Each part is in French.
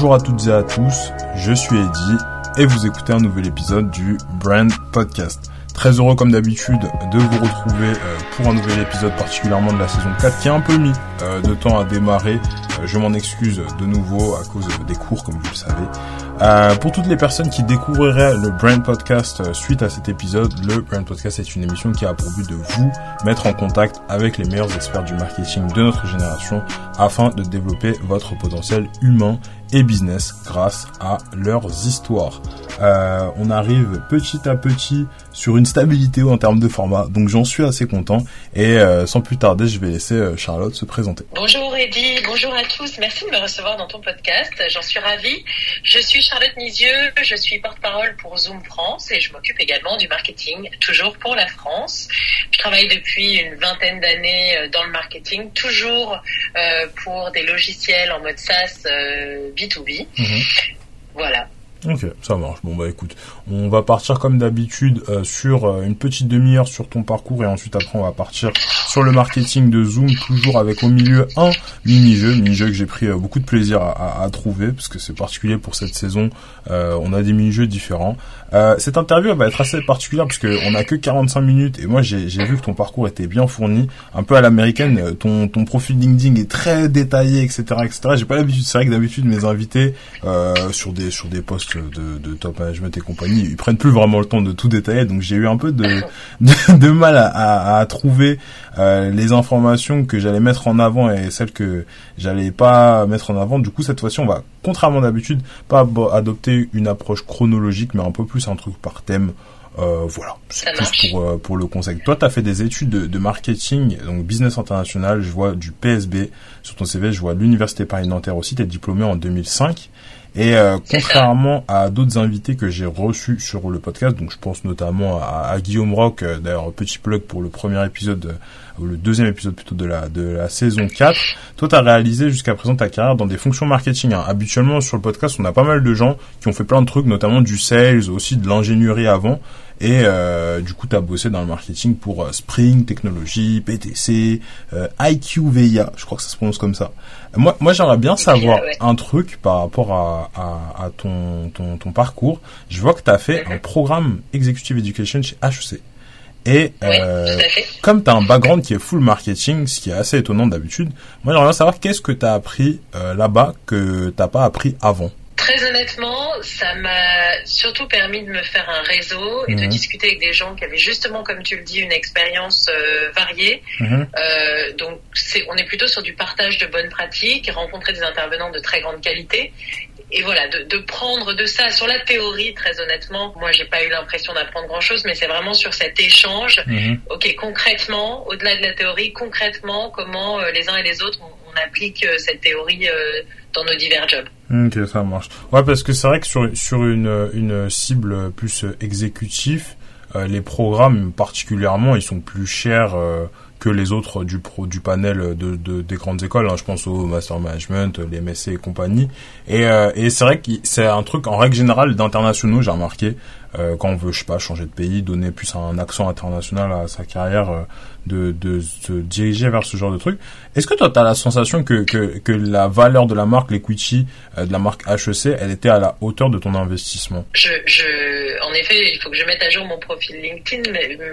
Bonjour à toutes et à tous, je suis Eddy et vous écoutez un nouvel épisode du Brand Podcast. Très heureux comme d'habitude de vous retrouver euh, pour un nouvel épisode particulièrement de la saison 4 qui a un peu mis euh, de temps à démarrer. Euh, je m'en excuse de nouveau à cause des cours comme vous le savez. Pour toutes les personnes qui découvriraient le Brand Podcast suite à cet épisode, le Brand Podcast est une émission qui a pour but de vous mettre en contact avec les meilleurs experts du marketing de notre génération afin de développer votre potentiel humain et business grâce à leurs histoires. Euh, on arrive petit à petit sur une stabilité en termes de format, donc j'en suis assez content. Et euh, sans plus tarder, je vais laisser euh, Charlotte se présenter. Bonjour Eddy, bonjour à tous. Merci de me recevoir dans ton podcast. J'en suis ravie. Je suis Charlotte Nisieux, je suis porte-parole pour Zoom France et je m'occupe également du marketing, toujours pour la France. Je travaille depuis une vingtaine d'années dans le marketing, toujours pour des logiciels en mode SaaS B2B. Mhm. Voilà. Ok, ça marche. Bon bah écoute, on va partir comme d'habitude euh, sur euh, une petite demi-heure sur ton parcours et ensuite après on va partir sur le marketing de Zoom, toujours avec au milieu un mini-jeu, mini-jeu que j'ai pris euh, beaucoup de plaisir à, trouver parce que c'est particulier pour cette saison. On a des mini-jeux différents. Cette interview va être assez particulière parce que on a que 45 minutes et moi j'ai vu que ton parcours était bien fourni, un peu à l'américaine. Ton ton profil LinkedIn est très détaillé, etc., etc. J'ai pas l'habitude. C'est vrai que d'habitude mes invités sur des sur des postes de, de top management et compagnie, ils prennent plus vraiment le temps de tout détailler. Donc j'ai eu un peu de de, de mal à, à, à trouver euh, les informations que j'allais mettre en avant et celles que j'allais pas mettre en avant. Du coup cette fois-ci on va contrairement d'habitude pas adopter une approche chronologique mais un peu plus un truc par thème. Euh, voilà, c'est plus pour euh, pour le conseil. Toi, tu as fait des études de, de marketing, donc business international. Je vois du PSB sur ton CV. Je vois l'université Paris Nanterre aussi. T'es diplômé en 2005. Et euh, contrairement à d'autres invités que j'ai reçus sur le podcast, donc je pense notamment à, à Guillaume Rock, euh, d'ailleurs petit plug pour le premier épisode, euh, ou le deuxième épisode plutôt de la de la saison 4. Toi, tu as réalisé jusqu'à présent ta carrière dans des fonctions marketing. hein. Habituellement sur le podcast, on a pas mal de gens qui ont fait plein de trucs, notamment du sales, aussi de l'ingénierie avant. Et euh, du coup, tu as bossé dans le marketing pour euh, Spring Technology, PTC, euh, IQVIA, je crois que ça se prononce comme ça. Moi, moi j'aimerais bien savoir ouais. un truc par rapport à, à, à ton, ton, ton parcours. Je vois que tu as fait Mhm. un programme Executive Education chez HEC. Et Oui, euh, comme tu as un background qui est full marketing, ce qui est assez étonnant d'habitude, moi j'aimerais bien savoir qu'est-ce que tu as appris euh, là-bas que t'as pas appris avant. Très honnêtement, ça m'a surtout permis de me faire un réseau et de Mhm. discuter avec des gens qui avaient justement, comme tu le dis, une expérience euh, variée. Mhm. Euh, donc, c'est, on est plutôt sur du partage de bonnes pratiques, rencontrer des intervenants de très grande qualité. Et voilà, de, de prendre de ça sur la théorie, très honnêtement, moi j'ai pas eu l'impression d'apprendre grand chose, mais c'est vraiment sur cet échange. Mhm. Ok, concrètement, au-delà de la théorie, concrètement, comment euh, les uns et les autres on, on applique cette théorie dans nos divers jobs. Ok, ça marche. Ouais, parce que c'est vrai que sur, sur une, une cible plus exécutif, euh, les programmes particulièrement, ils sont plus chers euh, que les autres du pro, du panel de des grandes écoles. hein. Je pense au master management, les MSc et compagnie. Et, euh, et c'est vrai que c'est un truc en règle générale d'internationaux. J'ai remarqué euh, quand on veut, je sais pas, changer de pays, donner plus un accent international à sa carrière, euh, de, de se diriger vers ce genre de truc. Est-ce que toi, tu as la sensation que, que, que la valeur de la marque, l'equity euh, de la marque HEC, elle était à la hauteur de ton investissement? Je, je, en effet, il faut que je mette à jour mon profil LinkedIn,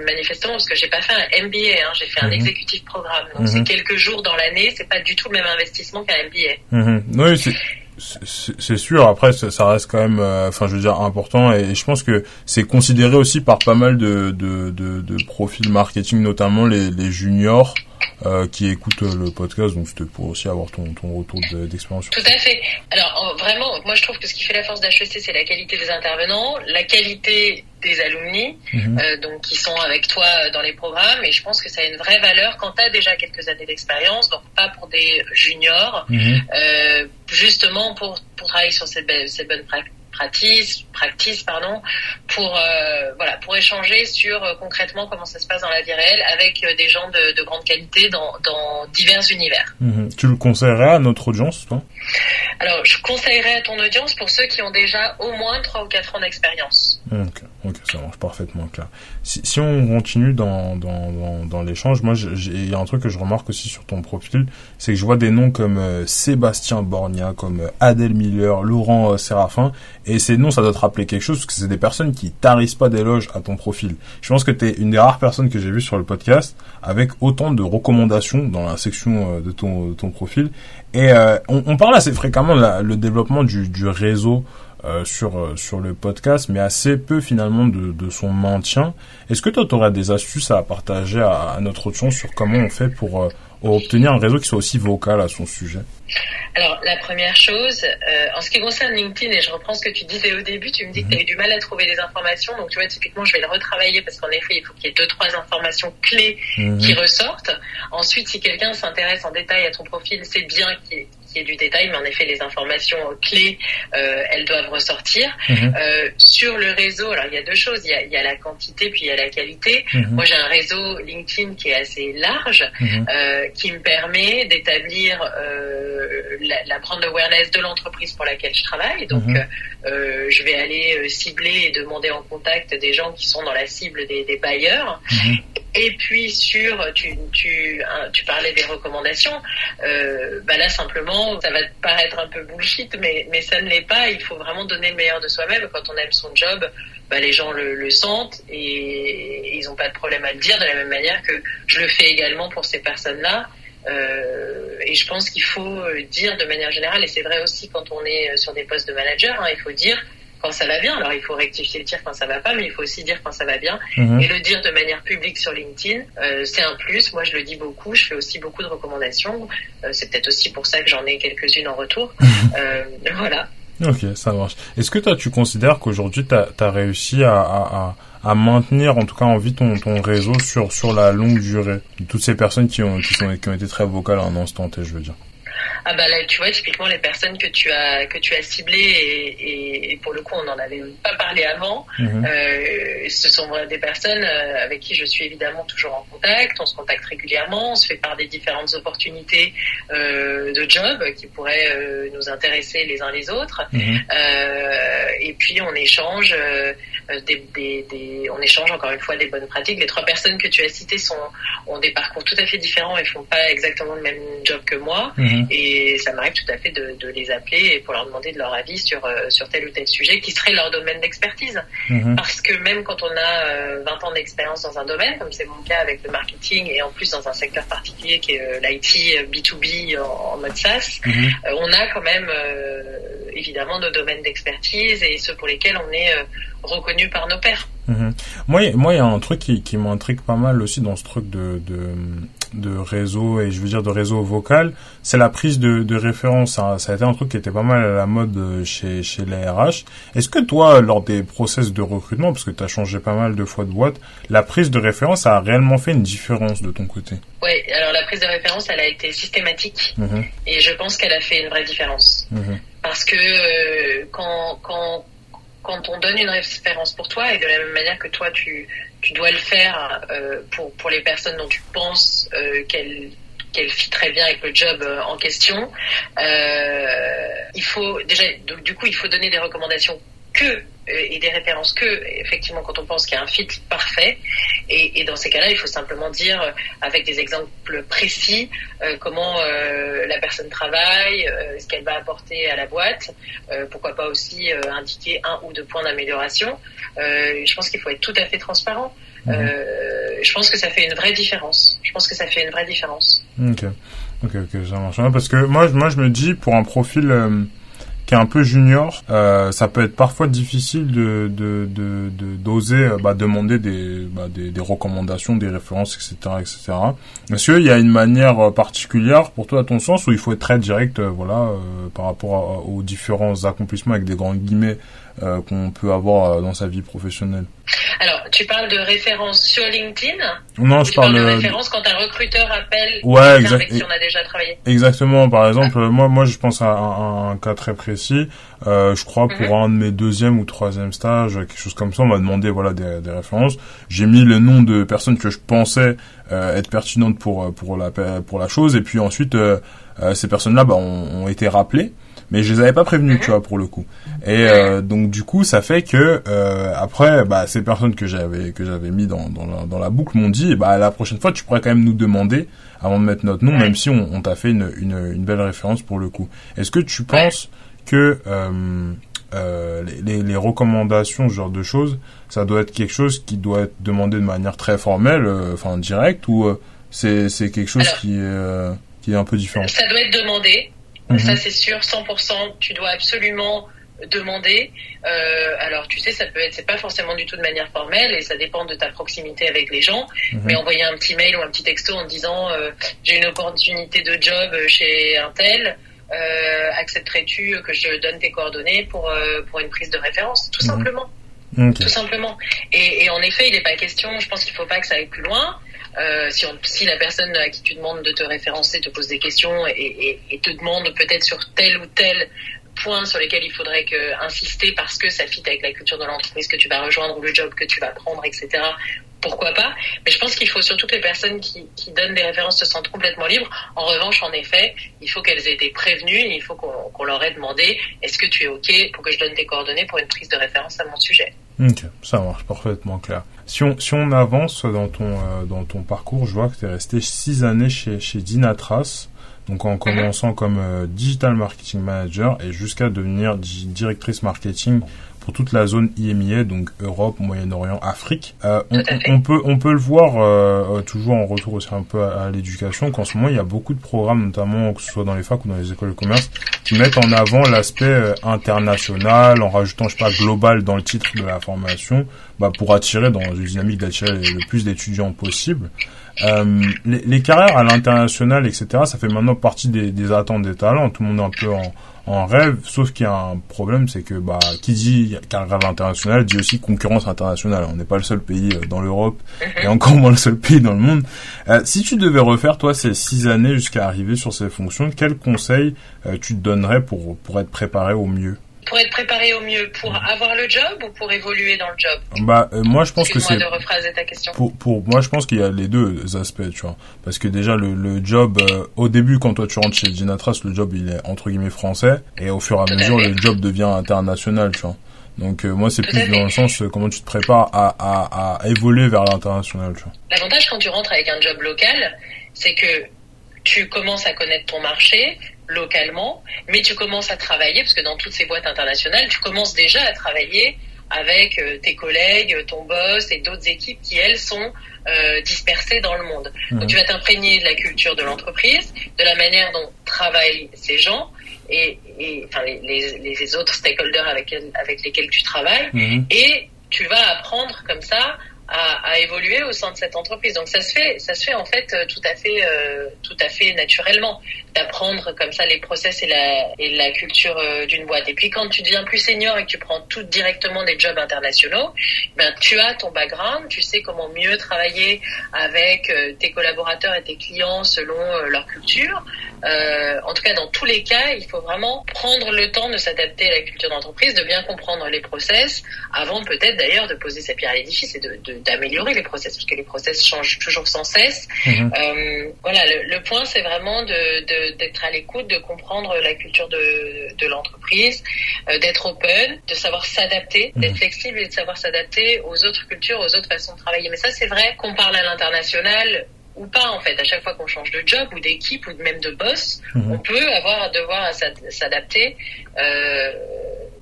manifestement, parce que j'ai pas fait un MBA, hein, j'ai fait un Mhm. executive programme. Donc Mhm. c'est quelques jours dans l'année, c'est pas du tout le même investissement qu'un MBA. Mhm. Oui, c'est- c'est sûr. Après, ça reste quand même, euh, enfin, je veux dire, important. Et je pense que c'est considéré aussi par pas mal de, de, de, profils marketing, notamment les juniors euh, qui écoutent euh, le podcast. Donc, c'était pour aussi avoir ton, ton retour de- d'expérience. Tout à fait. Alors en- vraiment, moi je trouve que ce qui fait la force d'HEC, c'est la qualité des intervenants, la qualité des alumni, Mhm. euh, donc qui sont avec toi dans les programmes. Et je pense que ça a une vraie valeur quand tu as déjà quelques années d'expérience, donc pas pour des juniors, Mhm. euh, justement pour, pour travailler sur ces, be- ces bonnes pra- practices, practices pardon, pour euh, voilà pour échanger sur euh, concrètement comment ça se passe dans la vie réelle avec euh, des gens de, de grande qualité dans, dans divers univers. Mhm. Tu le conseillerais à notre audience, toi? Alors je conseillerais à ton audience pour ceux qui ont déjà au moins trois ou quatre ans d'expérience. Ok, ça marche parfaitement clair. Si, si on continue dans, dans, dans, dans l'échange, moi, il y a un truc que je remarque aussi sur ton profil, c'est que je vois des noms comme euh, Sébastien Borgna, comme euh, Adèle Miller, Laurent euh, Séraphin, et ces noms, ça doit te rappeler quelque chose, parce que c'est des personnes qui tarissent pas d'éloges à ton profil. Je pense que tu es une des rares personnes que j'ai vues sur le podcast avec autant de recommandations dans la section de ton, de ton profil. Et on, on, parle assez fréquemment de le développement du, du réseau euh, sur euh, sur le podcast, mais assez peu finalement de, de son maintien. Est-ce que toi, tu aurais des astuces à partager à, notre audience sur comment on fait pour euh, obtenir un réseau qui soit aussi vocal à son sujet? Alors, la première chose, en ce qui concerne LinkedIn, et je reprends ce que tu disais au début, tu me dis que mhm. tu as eu du mal à trouver des informations. Donc, tu vois, typiquement, je vais le retravailler parce qu'en effet, il faut qu'il y ait deux, trois informations clés mhm. qui ressortent. Ensuite, si quelqu'un s'intéresse en détail à ton profil, c'est bien qu'il du détail, mais en effet, les informations clés, euh, elles doivent ressortir. Mhm. Euh, sur le réseau, alors il y a deux choses, il y a, la quantité puis il y a la qualité. Mhm. Moi, j'ai un réseau LinkedIn qui est assez large, mhm. euh, qui me permet d'établir la, la, brand awareness de l'entreprise pour laquelle je travaille. Donc, je vais aller cibler et demander en contact des gens qui sont dans la cible des, des bailleurs. Et puis sur, tu, tu, tu parlais des recommandations, euh, bah là simplement, ça va te paraître un peu bullshit, mais, mais ça ne l'est pas. Il faut vraiment donner le meilleur de soi-même. Quand on aime son job, bah les gens le, sentent et, ils n'ont pas de problème à le dire de la même manière que je le fais également pour ces personnes-là. Euh, et je pense qu'il faut dire de manière générale, et c'est vrai aussi quand on est sur des postes de manager, hein, il faut dire quand ça va bien. Alors il faut rectifier le tir quand ça va pas, mais il faut aussi dire quand ça va bien. Mhm. Et le dire de manière publique sur LinkedIn, euh, c'est un plus. Moi, je le dis beaucoup. Je fais aussi beaucoup de recommandations. Euh, c'est peut-être aussi pour ça que j'en ai quelques-unes en retour. Mhm. euh, voilà. Ok, ça marche. Est-ce que toi, tu considères qu'aujourd'hui, tu as, réussi à, à, à, maintenir, en tout cas, en vie ton, ton réseau sur, sur la longue durée? Toutes ces personnes qui ont, qui, sont, qui ont été très vocales à un instant T, je veux dire. Ah bah là, tu vois, typiquement les personnes que tu as que tu as ciblées et, et, pour le coup, on n'en avait pas parlé avant. Mhm. Euh, ce sont des personnes euh, avec qui je suis évidemment toujours en contact. On se contacte régulièrement. On se fait part des différentes opportunités euh, de job qui pourraient euh, nous intéresser les uns les autres. Mhm. Et puis on échange des, des, des, on échange encore une fois des bonnes pratiques. Les trois personnes que tu as citées sont ont des parcours tout à fait différents et font pas exactement le même job que moi. Mhm. Et et ça m'arrive tout à fait de, de, les appeler pour leur demander de leur avis sur, euh, sur tel ou tel sujet qui serait leur domaine d'expertise. Mhm. Parce que même quand on a 20 euh, ans d'expérience dans un domaine, comme c'est mon cas avec le marketing et en plus dans un secteur particulier qui est euh, l'IT B2B en, mode SaaS, mhm. on a quand même évidemment nos domaines d'expertise et ceux pour lesquels on est reconnu par nos pairs. Mhm. Moi, moi, il y a un truc qui, qui m'intrigue pas mal aussi dans ce truc de, de, de réseau et je veux dire de réseau vocal, c'est la prise de, de référence. Ça, ça, a été un truc qui était pas mal à la mode euh, chez, chez les RH. Est-ce que toi, lors des process de recrutement, parce que tu as changé pas mal de fois de boîte, la prise de référence a réellement fait une différence de ton côté? Oui, alors la prise de référence, elle a été systématique mhm. et je pense qu'elle a fait une vraie différence. Mhm. Parce que euh, quand, quand quand on donne une référence pour toi et de la même manière que toi tu, tu dois le faire euh, pour, pour les personnes dont tu penses euh, qu'elles qu'elle fit très bien avec le job euh, en question. Euh, il faut déjà, du coup, il faut donner des recommandations que et des références que, effectivement, quand on pense qu'il y a un fit parfait. Et, et dans ces cas-là, il faut simplement dire, euh, avec des exemples précis, euh, comment euh, la personne travaille, euh, ce qu'elle va apporter à la boîte. Euh, pourquoi pas aussi indiquer un ou deux points d'amélioration. je pense qu'il faut être tout à fait transparent. Mhm. je pense que ça fait une vraie différence. Je pense que ça fait une vraie différence. Ok, ok, ok, ça marche. Parce que moi, moi, je me dis, pour un profil qui est un peu junior, euh, ça peut être parfois difficile de de d'oser de, bah, demander des, bah, des, des recommandations, des références, etc., etc. Est-ce qu'il y a une manière euh, particulière pour toi à ton sens où il faut être très direct, euh, voilà, euh, par rapport aux différents accomplissements avec des grands guillemets euh, qu'on peut avoir dans sa vie professionnelle alors, tu parles de référence sur LinkedIn Non, je parle de référence quand un recruteur appelle ouais, exact... avec qui on a déjà travaillé. Exactement. Par exemple, moi, moi, je pense à un, un cas très précis. Euh, je crois pour mhm. un de mes deuxième ou troisième stages, quelque chose comme ça, on m'a demandé voilà des, des références. J'ai mis le nom de personnes que je pensais euh, être pertinentes pour pour la pour la chose, et puis ensuite euh, euh ces personnes-là bah, ont, ont, été rappelées mais je les avais pas prévenus, tu vois, pour le coup. Et euh, donc du coup, ça fait que euh, après, bah, ces personnes que j'avais que j'avais mis dans dans la, dans la boucle m'ont dit, bah la prochaine fois, tu pourrais quand même nous demander avant de mettre notre nom, même si on, on t'a fait une, une, une belle référence pour le coup. Est-ce que tu penses que euh, les, les, recommandations, ce genre de choses, ça doit être quelque chose qui doit être demandé de manière très formelle, enfin directe, ou c'est quelque chose qui qui est un peu différent? Ça doit être demandé. Mhm. Ça c'est sûr, 100%. Tu dois absolument demander. Euh, alors tu sais, ça peut être, c'est pas forcément du tout de manière formelle et ça dépend de ta proximité avec les gens. Mhm. Mais envoyer un petit mail ou un petit texto en disant j'ai une opportunité de job chez un tel. Euh, accepterais-tu que je donne tes coordonnées pour, euh, pour une prise de référence? Tout mhm. simplement. Tout simplement. Et, et, en effet, il n'est pas question, je pense qu'il ne faut pas que ça aille plus loin. Euh, si, la personne à qui tu demandes de te référencer te pose des questions et, te demande peut-être sur tel ou tel point sur lesquels il faudrait insister parce que ça fit avec la culture de l'entreprise que tu vas rejoindre ou le job que tu vas prendre, etc pourquoi pas. Mais je pense qu'il faut surtout que les personnes qui, donnent des références se sentent complètement libres. En revanche, en effet, il faut qu'elles aient été prévenues il faut qu'on leur ait demandé est-ce que tu es OK pour que je donne tes coordonnées pour une prise de référence à mon sujet? Ok, ça marche parfaitement clair. Si on, si on avance dans ton, euh, dans ton parcours, je vois que tu es resté six années chez, chez Dynatras. Donc en commençant comme euh, digital marketing manager et jusqu'à devenir directrice marketing pour toute la zone IMIA, donc Europe, Moyen-Orient, Afrique. Euh, on, peut on peut le voir euh, toujours en retour aussi un peu à, l'éducation qu'en ce moment il y a beaucoup de programmes, notamment que ce soit dans les facs ou dans les écoles de commerce, qui mettent en avant l'aspect euh, international en rajoutant je sais pas global dans le titre de la formation, bah, pour attirer dans une dynamique d'attirer le plus d'étudiants possible. Euh, les, les, carrières à l'international, etc., ça fait maintenant partie des, des, attentes des talents. Tout le monde est un peu en, en rêve, sauf qu'il y a un problème, c'est que bah, qui dit carrière internationale dit aussi concurrence internationale. On n'est pas le seul pays euh, dans l'Europe et encore moins le seul pays dans le monde. Euh, si tu devais refaire toi ces six années jusqu'à arriver sur ces fonctions, quels conseils euh, tu te donnerais pour pour être préparé au mieux? Pour être préparé au mieux pour avoir le job ou pour évoluer dans le job? Bah euh, moi je pense que c'est ta question. Pour, pour moi je pense qu'il y a les deux aspects, tu vois. Parce que déjà le, le job euh, au début quand toi tu rentres chez Dinatras, le job il est entre guillemets français et au fur et à mesure le job devient international, tu vois. Donc euh, moi c'est plus dans le sens comment tu te prépares à, à, à évoluer vers l'international, tu vois. L'avantage quand tu rentres avec un job local, c'est que tu commences à connaître ton marché, localement, mais tu commences à travailler, parce que dans toutes ces boîtes internationales, tu commences déjà à travailler avec euh, tes collègues, ton boss et d'autres équipes qui, elles, sont euh, dispersées dans le monde. Donc mhm. tu vas t'imprégner de la culture de l'entreprise, de la manière dont travaillent ces gens et, et enfin, les, les, les, autres stakeholders avec, avec lesquels tu travailles, mhm. et tu vas apprendre comme ça à, à, évoluer au sein de cette entreprise. Donc ça se fait, ça se fait en fait euh, tout à fait, euh, tout à fait naturellement d'apprendre comme ça les process et la, et la culture euh, d'une boîte. Et puis quand tu deviens plus senior et que tu prends tout directement des jobs internationaux, ben tu as ton background, tu sais comment mieux travailler avec tes collaborateurs et tes clients selon leur culture. en tout cas, dans tous les cas, il faut vraiment prendre le temps de s'adapter à la culture d'entreprise, de bien comprendre les process, avant peut-être d'ailleurs de poser sa pierre à l'édifice et de, de d'améliorer les process, parce que les process changent toujours sans cesse. Mhm. Euh, voilà, le, point, c'est vraiment d'être à l'écoute, de comprendre la culture de, de l'entreprise, euh, d'être open, de savoir s'adapter, mhm. d'être flexible et de savoir s'adapter aux autres cultures, aux autres façons de travailler. Mais ça, c'est vrai qu'on parle à l'international ou pas en fait à chaque fois qu'on change de job ou d'équipe ou même de boss mhm. on peut avoir devoir s'adapter euh,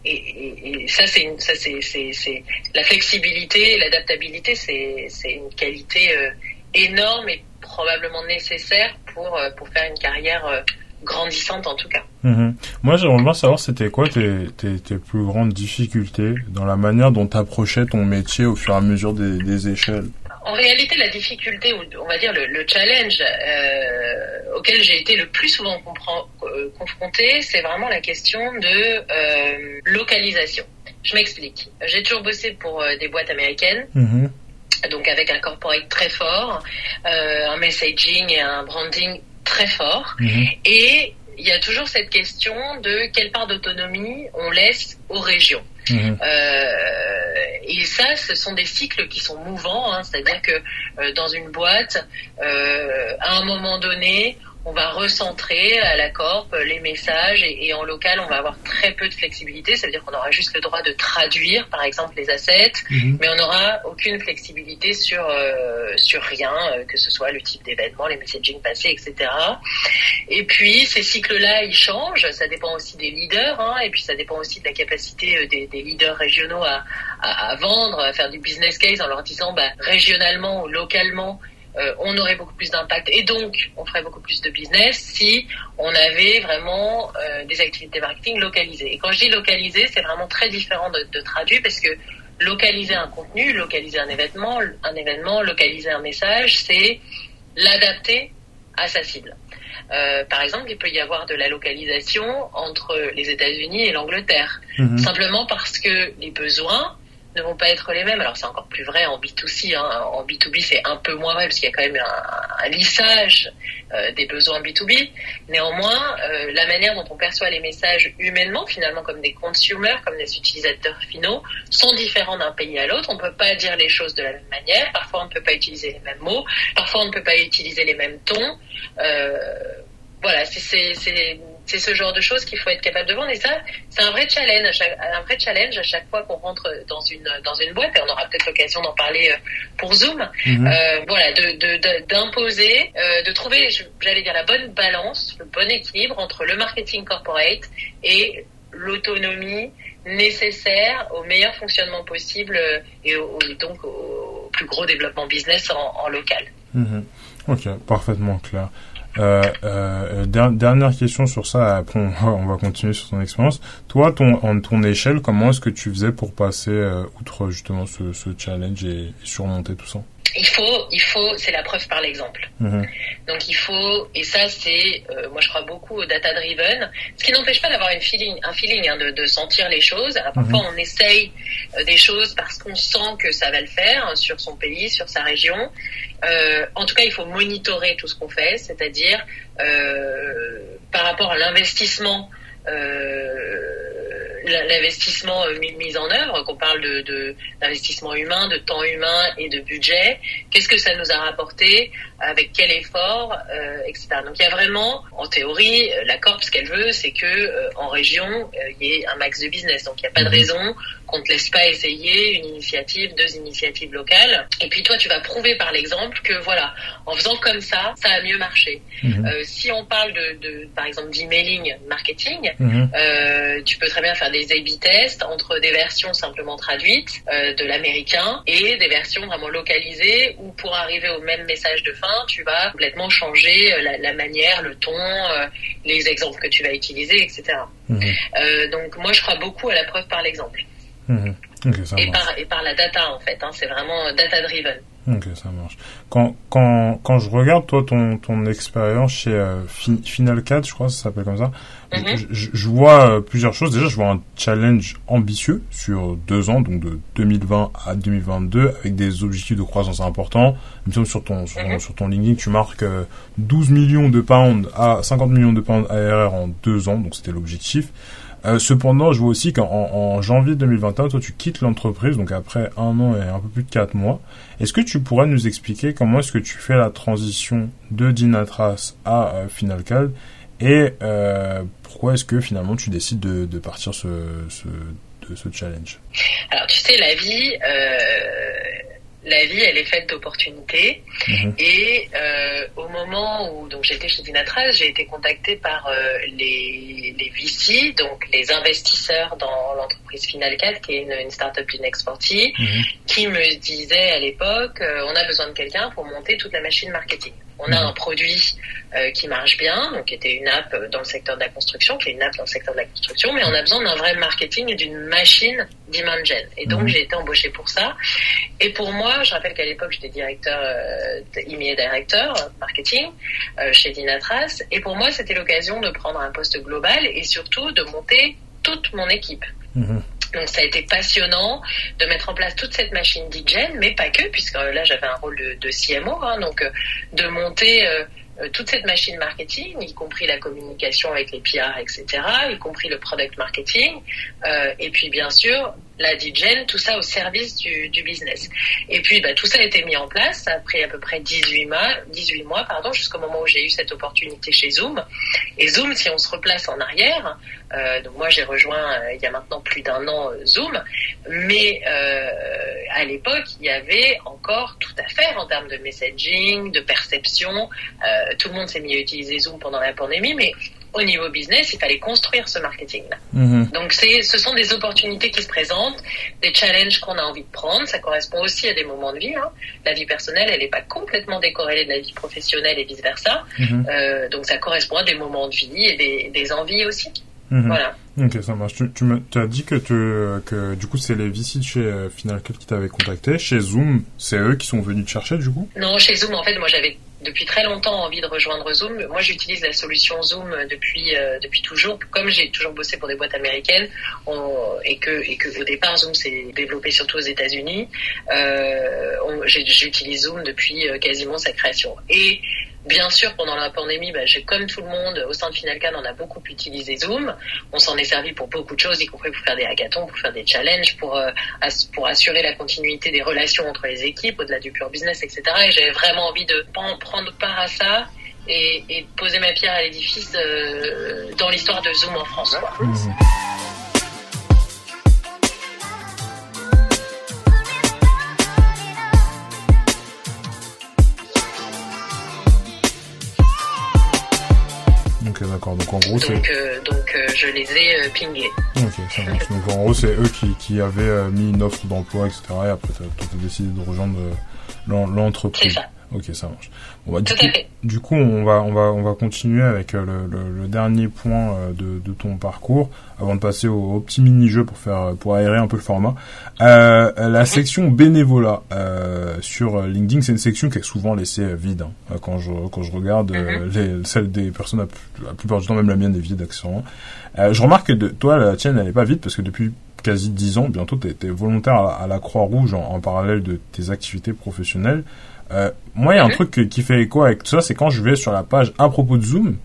et, ça, c'est ça, c'est la flexibilité, l'adaptabilité, c'est c'est une qualité euh, énorme et probablement nécessaire pour euh, pour faire une carrière euh, grandissante en tout cas. Mm-hmm. Moi, j'aimerais bien savoir c'était quoi tes, tes, tes, plus grandes difficultés dans la manière dont tu approchais ton métier au fur et à mesure des, des échelles? En réalité, la difficulté, ou on va dire le, challenge euh, auquel j'ai été le plus souvent euh, confronté, c'est vraiment la question de euh, localisation. Je m'explique. J'ai toujours bossé pour des boîtes américaines. Mm-hmm. Donc avec un corporate très fort, un messaging et un branding très fort. Mm-hmm. Et il y a toujours cette question de quelle part d'autonomie on laisse aux régions. Mhm. Euh, et ça, ce sont des cycles qui sont mouvants, hein, c'est-à-dire que euh, dans une boîte, euh, à un moment donné, on va recentrer à la corp les messages et, en local, on va avoir très peu de flexibilité. Ça veut dire qu'on aura juste le droit de traduire, par exemple, les assets, mhm. mais on n'aura aucune flexibilité sur euh, sur rien, euh, que ce soit le type d'événement, les messaging passés, etc. Et puis ces cycles-là, ils changent. Ça dépend aussi des leaders, hein, et puis ça dépend aussi de la capacité euh, des, des leaders régionaux à, à, à, vendre, à faire du business case en leur disant, bah, régionalement ou localement euh, on aurait beaucoup plus d'impact et donc on ferait beaucoup plus de business si on avait vraiment euh, des activités marketing localisées. Et quand je dis localisées, c'est vraiment très différent de, de traduit parce que localiser un contenu, localiser un événement, un événement, localiser un message, c'est l'adapter à sa cible. Euh, par exemple, il peut y avoir de la localisation entre les États-Unis et l'Angleterre, mhm. simplement parce que les besoins ne vont pas être les mêmes. Alors c'est encore plus vrai en B2C. Hein. En B2B, c'est un peu moins vrai parce qu'il y a quand même un, lissage euh, des besoins B2B. Néanmoins, euh, la manière dont on perçoit les messages humainement, finalement comme des consumers, comme des utilisateurs finaux, sont différents d'un pays à l'autre. On ne peut pas dire les choses de la même manière. Parfois, on ne peut pas utiliser les mêmes mots. Parfois, on ne peut pas utiliser les mêmes tons. Euh, voilà, c'est c'est ce genre de choses qu'il faut être capable de vendre et ça c'est un vrai challenge un vrai challenge à chaque fois qu'on rentre dans une dans une boîte et on aura peut-être l'occasion d'en parler euh, pour Zoom mhm. euh, voilà de d'imposer euh, de, trouver j'allais dire la bonne balance le bon équilibre entre le marketing corporate et l'autonomie nécessaire au meilleur fonctionnement possible et donc au plus gros développement business en, local. Mhm. Ok, parfaitement clair. Euh, euh, dernière question sur ça, après on va, continuer sur ton expérience. Toi, ton, en ton échelle, comment est-ce que tu faisais pour passer euh, outre justement ce, ce challenge et, surmonter tout ça? Il faut, il faut, c'est la preuve par l'exemple. Mhm. Donc il faut, et ça c'est, euh, moi je crois beaucoup au data driven, ce qui n'empêche pas d'avoir une feeling, un feeling hein, de, de, sentir les choses. Alors, parfois mhm. on essaye euh, des choses parce qu'on sent que ça va le faire hein, sur son pays, sur sa région. Euh, en tout cas, il faut monitorer tout ce qu'on fait, c'est-à-dire euh, par rapport à l'investissement. Euh, l'investissement euh, mis en œuvre, qu'on parle de d'investissement humain, de temps humain et de budget, qu'est-ce que ça nous a rapporté, avec quel effort, euh, etc. Donc il y a vraiment, en théorie, euh, la Corp, ce qu'elle veut, c'est que en région, il y ait un max de business. Donc il n'y a pas de mhm. raison ne te laisse pas essayer une initiative, deux initiatives locales. Et puis toi, tu vas prouver par l'exemple que voilà, en faisant comme ça, ça a mieux marché. Mhm. si on parle de, de par exemple d'emailing marketing, mhm. tu peux très bien faire des A/B tests entre des versions simplement traduites euh, de l'américain et des versions vraiment localisées où pour arriver au même message de fin, tu vas complètement changer euh, la, manière, le ton, euh, les exemples que tu vas utiliser, etc. Mhm. donc moi, je crois beaucoup à la preuve par l'exemple. Mhm. et, par, et par la data, en fait. Hein, c'est vraiment data-driven. Ok, ça marche. Quand, quand, quand je regarde, toi, ton, ton expérience chez euh, Final 4, je crois que ça s'appelle comme ça, mhm. je, je, vois euh, plusieurs choses. Déjà, je vois un challenge ambitieux sur deux ans, donc de 2020 à 2022, avec des objectifs de croissance importants. Même sur ton, sur, mhm. sur ton LinkedIn, tu marques 12 euh, millions de pounds à 50 millions de pounds ARR en deux ans, donc c'était l'objectif. Euh, cependant, je vois aussi qu'en en janvier 2021, toi, tu quittes l'entreprise, donc après un an et un peu plus de quatre mois. Est-ce que tu pourrais nous expliquer comment est-ce que tu fais la transition de Dinatras à euh, Finalcad et euh, pourquoi est-ce que finalement tu décides de, de partir ce, ce, de ce challenge? Alors, tu sais, la vie la vie, elle est faite d'opportunités. Mhm. Et euh, au moment où donc j'étais chez Dinatras, j'ai été contactée par euh, les, les VC, donc les investisseurs dans l'entreprise Final 4, qui est une, une startup Inexporti, mhm. qui me disaient à l'époque, euh, on a besoin de quelqu'un pour monter toute la machine marketing. On a mhm. un produit euh, qui marche bien, donc qui était une app dans le secteur de la construction, qui est une app dans le secteur de la construction, mais on a besoin d'un vrai marketing et d'une machine demand gen. Et donc mhm. j'ai été embauchée pour ça. Et pour moi, je rappelle qu'à l'époque j'étais directeur, euh, directeur euh, marketing euh, chez Dinatras. Et pour moi, c'était l'occasion de prendre un poste global et surtout de monter toute mon équipe. Mhm. Donc ça a été passionnant de mettre en place toute cette machine d'hygiène, mais pas que, puisque là j'avais un rôle de, CMO, hein, donc euh, de monter euh, euh, toute cette machine marketing, y compris la communication avec les PR, etc., y compris le product marketing, et puis bien sûr la DGen, tout ça au service du, du business. Et puis, bah, tout ça a été mis en place après à peu près 18 mois, 18 mois pardon, jusqu'au moment où j'ai eu cette opportunité chez Zoom. Et Zoom, si on se replace en arrière, euh, donc moi j'ai rejoint euh, il y a maintenant plus d'un an euh, Zoom, mais euh, à l'époque il y avait encore tout à faire en termes de messaging, de perception. tout le monde s'est mis à utiliser Zoom pendant la pandémie, mais au niveau business, il fallait construire ce marketing-là. Mhm. Donc c'est, ce sont des opportunités qui se présentent, des challenges qu'on a envie de prendre. Ça correspond aussi à des moments de vie. Hein. La vie personnelle, elle n'est pas complètement décorrélée de la vie professionnelle et vice versa. Mhm. Euh, donc ça correspond à des moments de vie et des, des envies aussi. Mhm. Voilà. Ok, ça marche. Tu, tu, me, tu as dit que, tu, que du coup c'est les VC de chez euh, Final Cut qui t'avaient contacté. Chez Zoom, c'est eux qui sont venus te chercher du coup? Non, chez Zoom, en fait, moi j'avais depuis très longtemps envie de rejoindre Zoom. Moi, j'utilise la solution Zoom depuis euh, depuis toujours. Comme j'ai toujours bossé pour des boîtes américaines on- et que et que au départ Zoom s'est développé surtout aux États-Unis, euh, j'utilise Zoom depuis euh, quasiment sa création. Et Bien sûr, pendant la pandémie, bah, j'ai, comme tout le monde, au sein de Finalcan, on a beaucoup utilisé Zoom. On s'en est servi pour beaucoup de choses, y compris pour faire des hackathons, pour faire des challenges, pour, euh, pour assurer la continuité des relations entre les équipes, au-delà du pure business, etc. Et j'avais vraiment envie de prendre part à ça et, et poser ma pierre à l'édifice euh, dans l'histoire de Zoom en France. Quoi. Mhm. D'accord. Donc en gros, c'est Donc, euh, donc euh, je les ai euh, pingés. Ok, ça marche. Donc en gros, c'est eux qui, qui avaient mis une offre d'emploi, etc. Et après, toi, t'as décidé de rejoindre C'est l'entreprise. ça. Ok, ça marche. Bon, bah, du, Tout coup, à fait. du coup, on va, on va, on va continuer avec euh, le, le, le dernier point euh, de, de ton parcours avant de passer au, au petit mini-jeu pour faire, pour aérer un peu le format. Euh, la section bénévolat euh, sur euh, LinkedIn, c'est une section qui est souvent laissée euh, vide. hein. Euh, Quand je, quand je regarde euh, les, celle des personnes, la, plus- la plupart du temps, même la mienne est vide, accessoirement. Euh, je remarque que de, toi, la tienne, elle est pas vide parce que depuis quasi 10 ans, bientôt, tu es, volontaire à la, à la Croix-Rouge en, en parallèle de tes activités professionnelles. Euh, moi, il y a un truc qui fait écho avec tout ça, c'est quand je vais sur la page à propos de Zoom,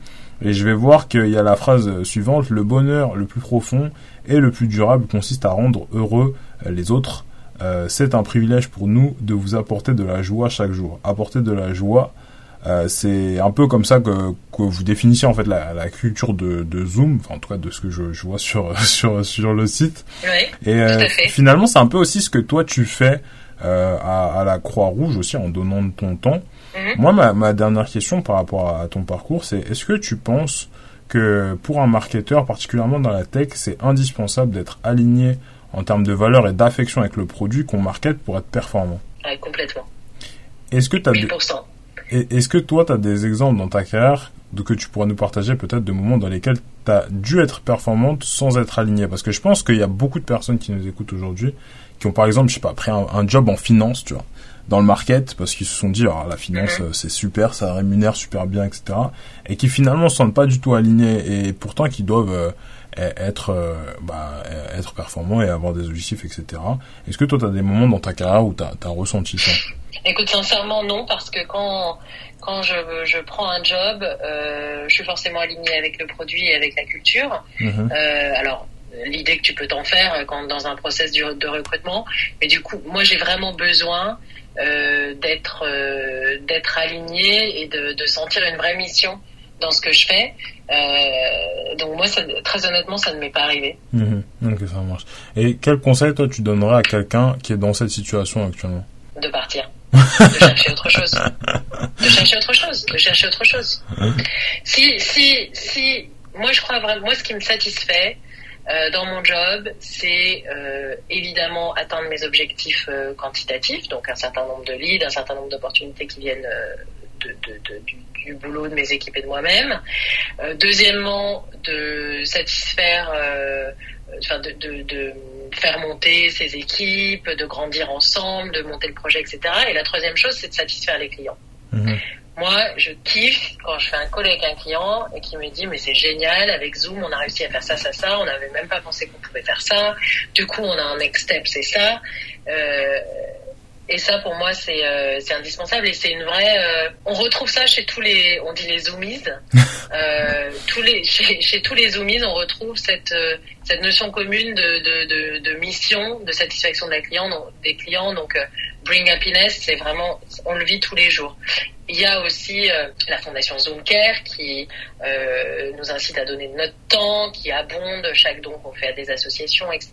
et je vais voir qu'il y a la phrase euh, suivante, le bonheur le plus profond et le plus durable consiste à rendre heureux euh, les autres. Euh, c'est un privilège pour nous de vous apporter de la joie chaque jour. Apporter de la joie, euh, c'est un peu comme ça que, que vous définissez en fait la, la culture de, de Zoom, enfin en tout cas de ce que je, je vois sur, sur, sur le site. Ouais. Et euh, Tout à fait. finalement, c'est un peu aussi ce que toi tu fais euh, à, à la Croix-Rouge aussi en donnant de ton temps. Mhm. Moi, ma, ma dernière question par rapport à ton parcours, c'est est-ce que tu penses que pour un marketeur, particulièrement dans la tech, c'est indispensable d'être aligné en termes de valeur et d'affection avec le produit qu'on market pour être performant? Ouais, complètement. Est-ce que des- 1000%. et Est-ce que toi, tu as des exemples dans ta carrière que tu pourrais nous partager peut-être de moments dans lesquels tu as dû être performante sans être aligné Parce que je pense qu'il y a beaucoup de personnes qui nous écoutent aujourd'hui qui ont par exemple, je sais pas, pris un, un job en finance, tu vois, dans le market parce qu'ils se sont dit, ah, la finance, euh, c'est super, ça rémunère super bien, etc. Et qui finalement se sentent pas du tout alignés et pourtant qui doivent euh, e- être, euh, bah, euh, être performants et avoir des objectifs, etc. Est-ce que toi, tu as des moments dans ta carrière où tu as, ressenti ça? Écoute, sincèrement, non, parce que quand quand je, je prends un job, euh, je suis forcément alignée avec le produit et avec la culture. Mhm. Euh, alors, l'idée que tu peux t'en faire euh, quand dans un process de recrutement, mais du coup, moi, j'ai vraiment besoin euh, d'être euh, d'être alignée et de, de sentir une vraie mission dans ce que je fais. Euh, donc moi, ça, très honnêtement, ça ne m'est pas arrivé. Ok, ça marche. Et quel conseil, toi, tu donnerais à quelqu'un qui est dans cette situation actuellement? De partir, de chercher autre chose, de chercher autre chose, de chercher autre chose. Si, si, si, moi je crois vraiment, moi ce qui me satisfait euh, dans mon job, c'est euh, évidemment atteindre mes objectifs euh, quantitatifs, donc un certain nombre de leads, un certain nombre d'opportunités qui viennent du, boulot de mes équipes et de moi-même. Deuxièmement, de satisfaire, enfin de faire monter ses équipes, de grandir ensemble, de monter le projet, etc. Et la troisième chose, c'est de satisfaire les clients. Mhm. Moi, je kiffe quand je fais un call avec un client et qui me dit mais c'est génial, avec Zoom, on a réussi à faire ça, ça, ça, on n'avait même pas pensé qu'on pouvait faire ça. Du coup, on a un next step, c'est ça. Euh, et ça, pour moi, c'est euh, c'est indispensable et c'est une vraie. euh, on retrouve ça chez tous les, on dit les zoomies. Euh, tous les chez, chez tous les zoomies, on retrouve cette cette notion commune de, de, de, mission, de satisfaction de la client, des clients. Donc, euh, Bring Happiness, c'est vraiment, on le vit tous les jours. Il y a aussi euh, la fondation Zoom Care qui euh, nous incite à donner notre temps, qui abonde chaque don qu'on fait à des associations, etc.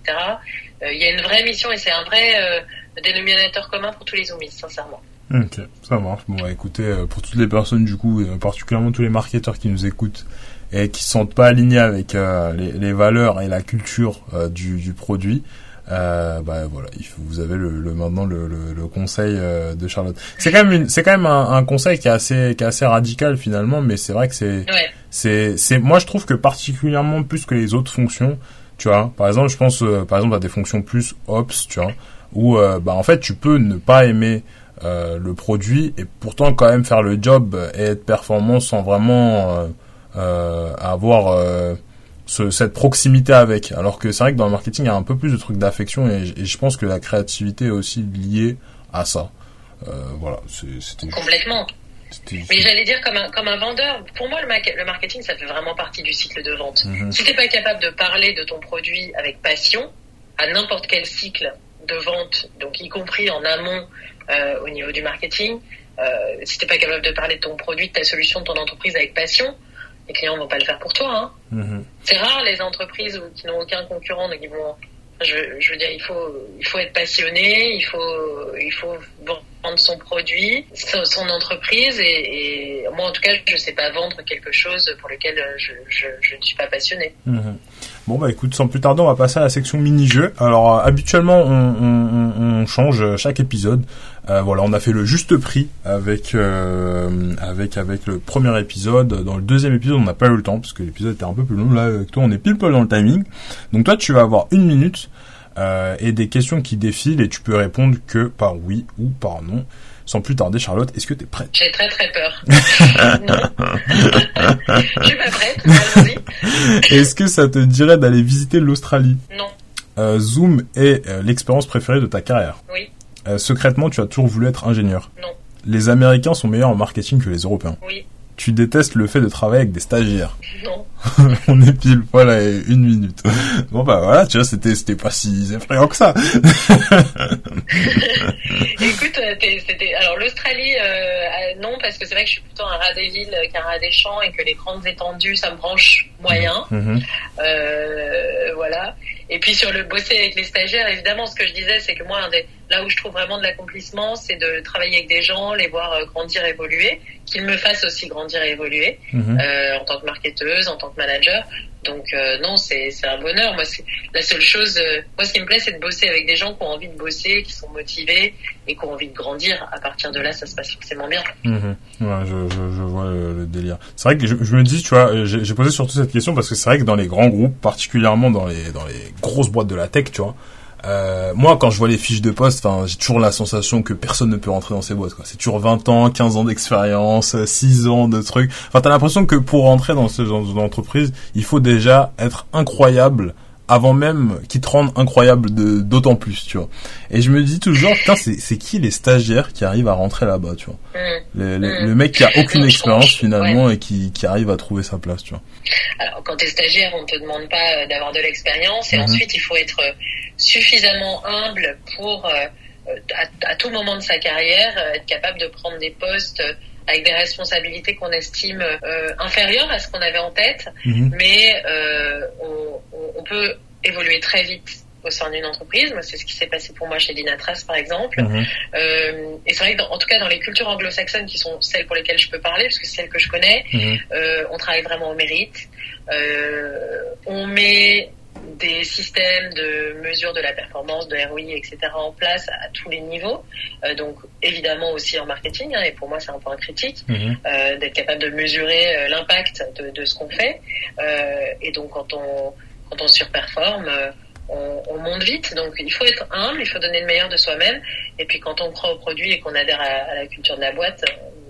Il y a une vraie mission et c'est un vrai dénominateur commun pour tous les Zoomies, sincèrement. Ok, ça marche. Bon, bah, écoutez, pour toutes les personnes du coup, particulièrement tous les marketeurs qui nous écoutent et qui sont pas alignés avec les, les, valeurs et la culture du, du produit, euh, bah voilà, vous avez le, le maintenant le, le, le conseil euh, de Charlotte. C'est quand même une, c'est quand même un, un, conseil qui est assez qui est assez radical finalement, mais c'est vrai que c'est ouais. c'est c'est moi je trouve que particulièrement plus que les autres fonctions, tu vois. Par exemple, je pense euh, par exemple à des fonctions plus ops, tu vois, où euh, bah en fait tu peux ne pas aimer euh, le produit et pourtant quand même faire le job et être performant sans vraiment avoir ce, cette proximité avec. Alors que c'est vrai que dans le marketing, il y a un peu plus de trucs d'affection et, et, je pense que la créativité est aussi liée à ça. Euh, voilà, c'était complètement. Mais j'allais dire comme un, comme un vendeur, pour moi le, le, marketing ça fait vraiment partie du cycle de vente. Mm -hmm. Si t'es pas capable de parler de ton produit avec passion à n'importe quel cycle de vente, donc y compris en amont euh, au niveau du marketing, euh, si t'es pas capable de parler de ton produit, de ta solution, de ton entreprise avec passion, les clients vont pas le faire pour toi. Hein. Mm-hmm. C'est rare les entreprises qui n'ont aucun concurrent, donc ils vont. Je, je, veux dire, il faut, il faut être passionné, il faut, il faut vendre son produit, son entreprise, et, et moi en tout cas, je sais pas vendre quelque chose pour lequel je, je, je ne suis pas passionné. Mmh. Bon bah écoute, sans plus tarder, on va passer à la section mini-jeu. Alors euh, habituellement, on, change chaque épisode. Euh, voilà, on a fait le juste prix avec euh, avec avec le premier épisode. Dans le deuxième épisode, on n'a pas eu le temps parce que l'épisode était un peu plus long. Là, avec toi, on est pile poil dans le timing. Donc toi, tu vas avoir une minute euh, et des questions qui défilent et tu peux répondre que par oui ou par non. Sans plus tarder, Charlotte, est-ce que tu es prête? J'ai très très peur. Je suis pas prête. Allons-y. Est-ce que ça te dirait d'aller visiter l'Australie? Non. Euh, Zoom est euh, l'expérience préférée de ta carrière Oui. Euh, secrètement, tu as toujours voulu être ingénieur Non. Les Américains sont meilleurs en marketing que les Européens Oui. Tu détestes le fait de travailler avec des stagiaires Non. On est pile poil à une minute. Bon bah voilà, tu vois, c'était c'était pas si effrayant que ça. Écoute, c'était alors l'Australie, euh, non parce que c'est vrai que je suis plutôt un rat des villes qu'un rat des champs et que les grandes étendues ça me branche moyen. Mm -hmm. euh, voilà. Et puis sur le bosser avec les stagiaires, évidemment, ce que je disais, c'est que moi, un des, là où je trouve vraiment de l'accomplissement, c'est de travailler avec des gens, les voir grandir, évoluer, qu'ils me fassent aussi grandir et évoluer mm -hmm. euh, en tant que marketeuse, en tant manager. Donc euh, non, c'est un bonheur. Moi, c'est la seule chose. Euh, moi, ce qui me plaît, c'est de bosser avec des gens qui ont envie de bosser, qui sont motivés et qui ont envie de grandir. À partir de là, ça se passe forcément bien. -hmm. Ouais, je, je, je vois le, le délire. C'est vrai que je, je, me dis, tu vois, j'ai posé surtout cette question parce que c'est vrai que dans les grands groupes, particulièrement dans les dans les grosses boîtes de la tech, tu vois. Euh, moi, quand je vois les fiches de poste, enfin, j'ai toujours la sensation que personne ne peut rentrer dans ces boîtes. quoi. C'est toujours 20 ans, 15 ans d'expérience, 6 ans de trucs. Enfin, t'as l'impression que pour rentrer dans ce genre d'entreprise, il faut déjà être incroyable avant même qu'ils te rendent incroyable d'autant plus, tu vois. Et je me dis toujours, putain, c'est qui les stagiaires qui arrivent à rentrer là-bas, tu vois. Mmh. Le, le, mmh. le, mec qui a aucune expérience finalement ouais. et qui, qui arrive à trouver sa place, tu vois. Alors, quand t'es stagiaire, on te demande pas d'avoir de l'expérience et ensuite il faut être suffisamment humble pour, euh, à, à, tout moment de sa carrière, euh, être capable de prendre des postes avec des responsabilités qu'on estime euh, inférieures à ce qu'on avait en tête, mmh. mais on, on, peut évoluer très vite au sein d'une entreprise. Moi, c'est ce qui s'est passé pour moi chez Dinatras, par exemple. Mmh. Euh, et c'est vrai que, dans, en tout cas, dans les cultures anglo-saxonnes, qui sont celles pour lesquelles je peux parler, parce que c'est celles que je connais, mmh. euh, on travaille vraiment au mérite. Euh, on met des systèmes de mesure de la performance, de ROI, etc. en place à tous les niveaux. Euh, donc évidemment aussi en marketing, hein, et pour moi c'est un point critique, mmh. euh, d'être capable de mesurer euh, l'impact de, de, ce qu'on fait. et donc quand on quand on surperforme, on, on, monte vite. Donc il faut être humble, il faut donner le meilleur de soi-même. Et puis quand on croit au produit et qu'on adhère à, à, la culture de la boîte,